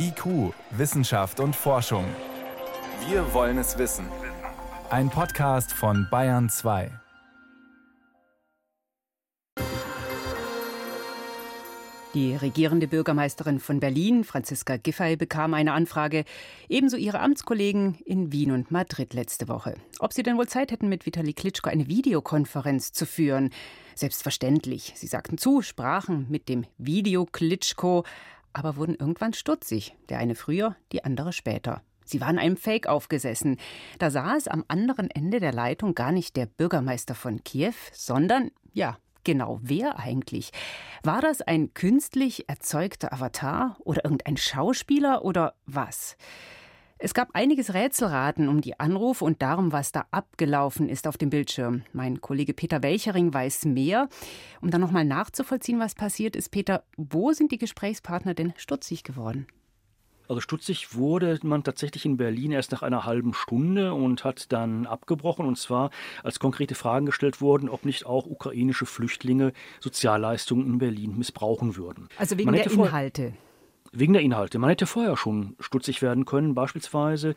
IQ, Wissenschaft und Forschung. Wir wollen es wissen. Ein Podcast von Bayern 2. Die regierende Bürgermeisterin von Berlin, Franziska Giffey, bekam eine Anfrage, ebenso ihre Amtskollegen in Wien und Madrid letzte Woche. Ob sie denn wohl Zeit hätten, mit Vitali Klitschko eine Videokonferenz zu führen. Selbstverständlich. Sie sagten zu, sprachen mit dem Video Klitschko, aber wurden irgendwann stutzig. Der eine früher, die andere später. Sie waren einem Fake aufgesessen. Da saß am anderen Ende der Leitung gar nicht der Bürgermeister von Kiew, sondern, ja, genau wer eigentlich? War das ein künstlich erzeugter Avatar oder irgendein Schauspieler oder was? Es gab einiges Rätselraten um die Anrufe und darum, was da abgelaufen ist auf dem Bildschirm. Mein Kollege Peter Welchering weiß mehr. Um dann nochmal nachzuvollziehen, was passiert ist, Peter, wo sind die Gesprächspartner denn stutzig geworden? Also stutzig wurde man tatsächlich in Berlin erst nach einer halben Stunde und hat dann abgebrochen. Und zwar, als konkrete Fragen gestellt wurden, ob nicht auch ukrainische Flüchtlinge Sozialleistungen in Berlin missbrauchen würden. Also wegen der Inhalte. Wegen der Inhalte. Man hätte vorher schon stutzig werden können, beispielsweise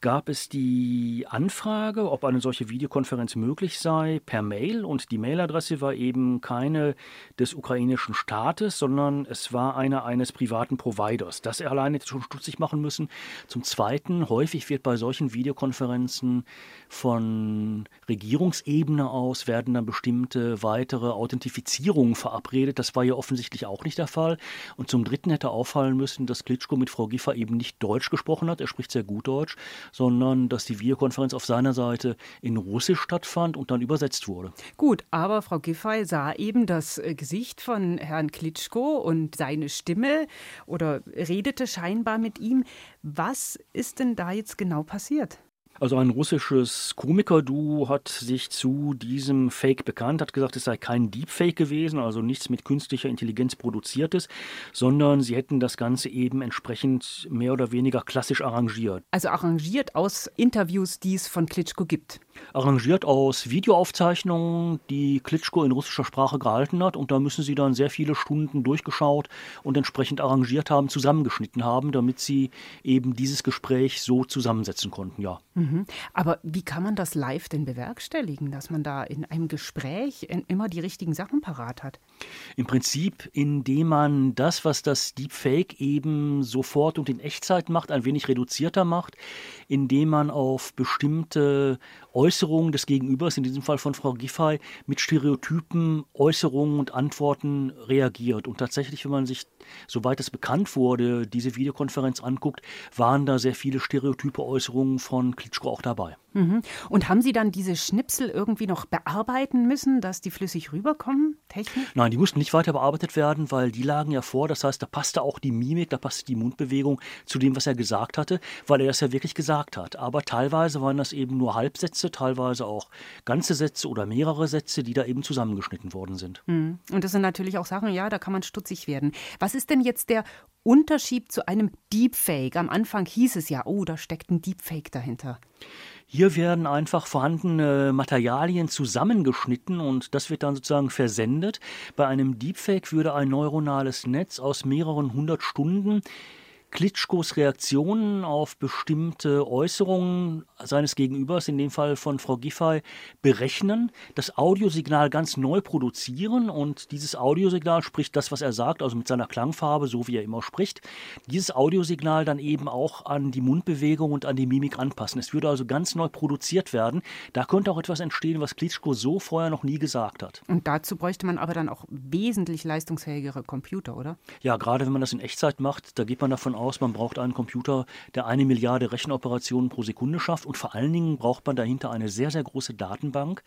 gab es die Anfrage, ob eine solche Videokonferenz möglich sei, per Mail. Und die Mailadresse war eben keine des ukrainischen Staates, sondern es war eine eines privaten Providers. Das alleine hätte schon stutzig machen müssen. Zum Zweiten, häufig wird bei solchen Videokonferenzen von Regierungsebene aus werden dann bestimmte weitere Authentifizierungen verabredet. Das war ja offensichtlich auch nicht der Fall. Und zum Dritten hätte auffallen müssen, dass Klitschko mit Frau Giffer eben nicht Deutsch gesprochen hat. Er spricht sehr gut Deutsch sondern dass die Videokonferenz auf seiner Seite in Russisch stattfand und dann übersetzt wurde. Gut, aber Frau Giffey sah eben das äh, Gesicht von Herrn Klitschko und seine Stimme oder redete scheinbar mit ihm. Was ist denn da jetzt genau passiert? Also ein russisches Komiker-Duo hat sich zu diesem Fake bekannt, hat gesagt, es sei kein Deepfake gewesen, also nichts mit künstlicher Intelligenz produziertes, sondern sie hätten das Ganze eben entsprechend mehr oder weniger klassisch arrangiert. Also arrangiert aus Interviews, die es von Klitschko gibt. Arrangiert aus Videoaufzeichnungen, die Klitschko in russischer Sprache gehalten hat und da müssen sie dann sehr viele Stunden durchgeschaut und entsprechend arrangiert haben, zusammengeschnitten haben, damit sie eben dieses Gespräch so zusammensetzen konnten, ja. Mhm. Aber wie kann man das live denn bewerkstelligen, dass man da in einem Gespräch immer die richtigen Sachen parat hat? Im Prinzip, indem man das, was das Deepfake eben sofort und in Echtzeit macht, ein wenig reduzierter macht, indem man auf bestimmte Äußerungen des Gegenübers, in diesem Fall von Frau Giffey, mit Stereotypen, Äußerungen und Antworten reagiert. Und tatsächlich, wenn man sich, soweit es bekannt wurde, diese Videokonferenz anguckt, waren da sehr viele stereotype Äußerungen von Klitschko auch dabei. Mhm. Und haben Sie dann diese Schnipsel irgendwie noch bearbeiten müssen, dass die flüssig rüberkommen, technisch? Nein, die mussten nicht weiter bearbeitet werden, weil die lagen ja vor. Das heißt, da passte auch die Mimik, da passte die Mundbewegung zu dem, was er gesagt hatte, weil er das ja wirklich gesagt hat. Aber teilweise waren das eben nur Halbsätze, teilweise auch ganze Sätze oder mehrere Sätze, die da eben zusammengeschnitten worden sind. Mhm. Und das sind natürlich auch Sachen, ja, da kann man stutzig werden. Was ist denn jetzt der Unterschied zu einem Deepfake? Am Anfang hieß es ja, oh, da steckt ein Deepfake dahinter. Hier werden einfach vorhandene Materialien zusammengeschnitten und das wird dann sozusagen versendet. Bei einem Deepfake würde ein neuronales Netz aus mehreren hundert Stunden Klitschkos Reaktionen auf bestimmte Äußerungen seines Gegenübers, in dem Fall von Frau Giffey, berechnen, das Audiosignal ganz neu produzieren und dieses Audiosignal spricht das, was er sagt, also mit seiner Klangfarbe, so wie er immer spricht, dieses Audiosignal dann eben auch an die Mundbewegung und an die Mimik anpassen. Es würde also ganz neu produziert werden. Da könnte auch etwas entstehen, was Klitschko so vorher noch nie gesagt hat. Und dazu bräuchte man aber dann auch wesentlich leistungsfähigere Computer, oder? Ja, gerade wenn man das in Echtzeit macht, da geht man davon aus, man braucht einen Computer, der eine Milliarde Rechenoperationen pro Sekunde schafft und vor allen Dingen braucht man dahinter eine sehr, sehr große Datenbank,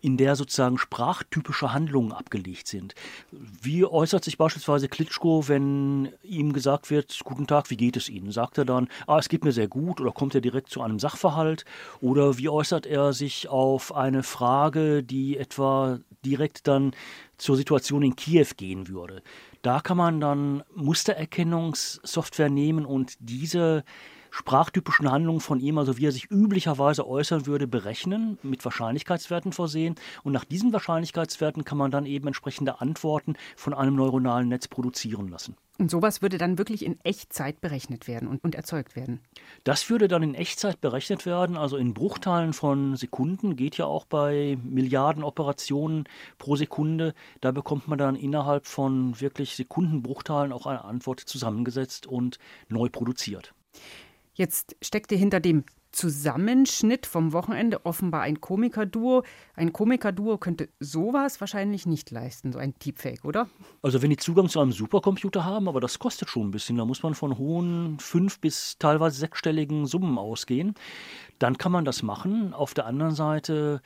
in der sozusagen sprachtypische Handlungen abgelegt sind. Wie äußert sich beispielsweise Klitschko, wenn ihm gesagt wird, guten Tag, wie geht es Ihnen? Sagt er dann, ah, es geht mir sehr gut oder kommt er direkt zu einem Sachverhalt? Oder wie äußert er sich auf eine Frage, die etwa direkt dann zur Situation in Kiew gehen würde? Da kann man dann Mustererkennungssoftware nehmen und diese sprachtypischen Handlungen von ihm, also wie er sich üblicherweise äußern würde, berechnen, mit Wahrscheinlichkeitswerten versehen. Und nach diesen Wahrscheinlichkeitswerten kann man dann eben entsprechende Antworten von einem neuronalen Netz produzieren lassen. Und sowas würde dann wirklich in Echtzeit berechnet werden und, und, erzeugt werden? Das würde dann in Echtzeit berechnet werden, also in Bruchteilen von Sekunden, geht ja auch bei Milliarden Operationen pro Sekunde. Da bekommt man dann innerhalb von wirklich Sekundenbruchteilen auch eine Antwort zusammengesetzt und neu produziert. Jetzt steckte hinter dem Zusammenschnitt vom Wochenende offenbar ein Komikerduo. Ein Komikerduo könnte sowas wahrscheinlich nicht leisten, so ein Deepfake, oder? Also wenn die Zugang zu einem Supercomputer haben, aber das kostet schon ein bisschen, da muss man von hohen fünf bis teilweise sechsstelligen Summen ausgehen, dann kann man das machen. Auf der anderen Seite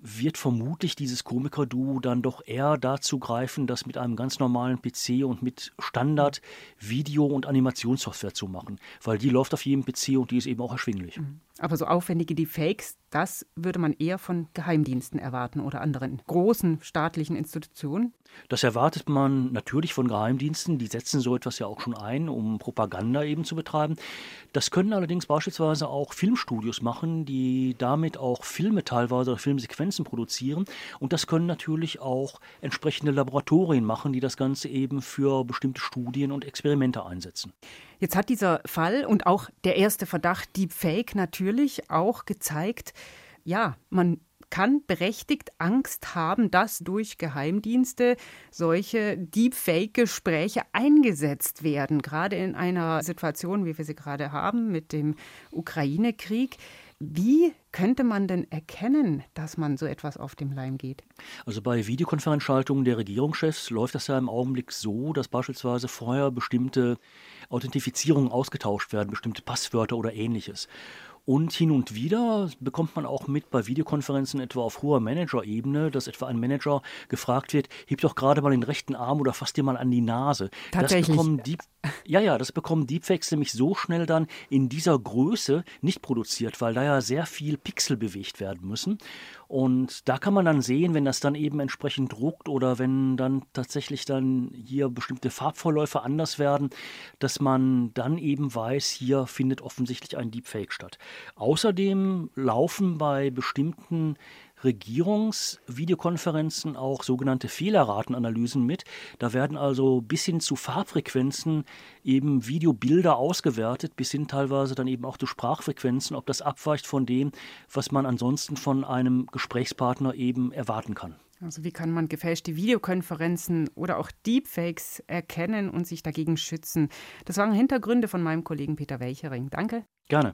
wird vermutlich dieses Komiker-Duo dann doch eher dazu greifen, das mit einem ganz normalen PC und mit Standard-Video- und Animationssoftware zu machen, weil die läuft auf jedem PC und die ist eben auch erschwinglich. Mhm. Aber so aufwendige Deepfakes, das würde man eher von Geheimdiensten erwarten oder anderen großen staatlichen Institutionen? Das erwartet man natürlich von Geheimdiensten. Die setzen so etwas ja auch schon ein, um Propaganda eben zu betreiben. Das können allerdings beispielsweise auch Filmstudios machen, die damit auch Filme teilweise oder Filmsequenzen produzieren. Und das können natürlich auch entsprechende Laboratorien machen, die das Ganze eben für bestimmte Studien und Experimente einsetzen. Jetzt hat dieser Fall und auch der erste Verdacht Deepfake natürlich auch gezeigt, ja, man kann berechtigt Angst haben, dass durch Geheimdienste solche Deepfake-Gespräche eingesetzt werden, gerade in einer Situation, wie wir sie gerade haben mit dem Ukraine-Krieg. Wie könnte man denn erkennen, dass man so etwas auf dem Leim geht? Also bei Videokonferenzschaltungen der Regierungschefs läuft das ja im Augenblick so, dass beispielsweise vorher bestimmte Authentifizierungen ausgetauscht werden, bestimmte Passwörter oder ähnliches. Und hin und wieder bekommt man auch mit bei Videokonferenzen etwa auf hoher Manager-Ebene, dass etwa ein Manager gefragt wird, heb doch gerade mal den rechten Arm oder fass dir mal an die Nase. Tatsächlich. Das bekommen Deep, ja, ja, das bekommen Deepfakes nämlich so schnell dann in dieser Größe nicht produziert, weil da ja sehr viel Pixel bewegt werden müssen. Und da kann man dann sehen, wenn das dann eben entsprechend druckt oder wenn dann tatsächlich dann hier bestimmte Farbvorläufe anders werden, dass man dann eben weiß, hier findet offensichtlich ein Deepfake statt. Außerdem laufen bei bestimmten Regierungsvideokonferenzen auch sogenannte Fehlerratenanalysen mit. Da werden also bis hin zu Farbfrequenzen eben Videobilder ausgewertet, bis hin teilweise dann eben auch zu Sprachfrequenzen, ob das abweicht von dem, was man ansonsten von einem Gesprächspartner eben erwarten kann. Also wie kann man gefälschte Videokonferenzen oder auch Deepfakes erkennen und sich dagegen schützen? Das waren Hintergründe von meinem Kollegen Peter Welchering. Danke. Gerne.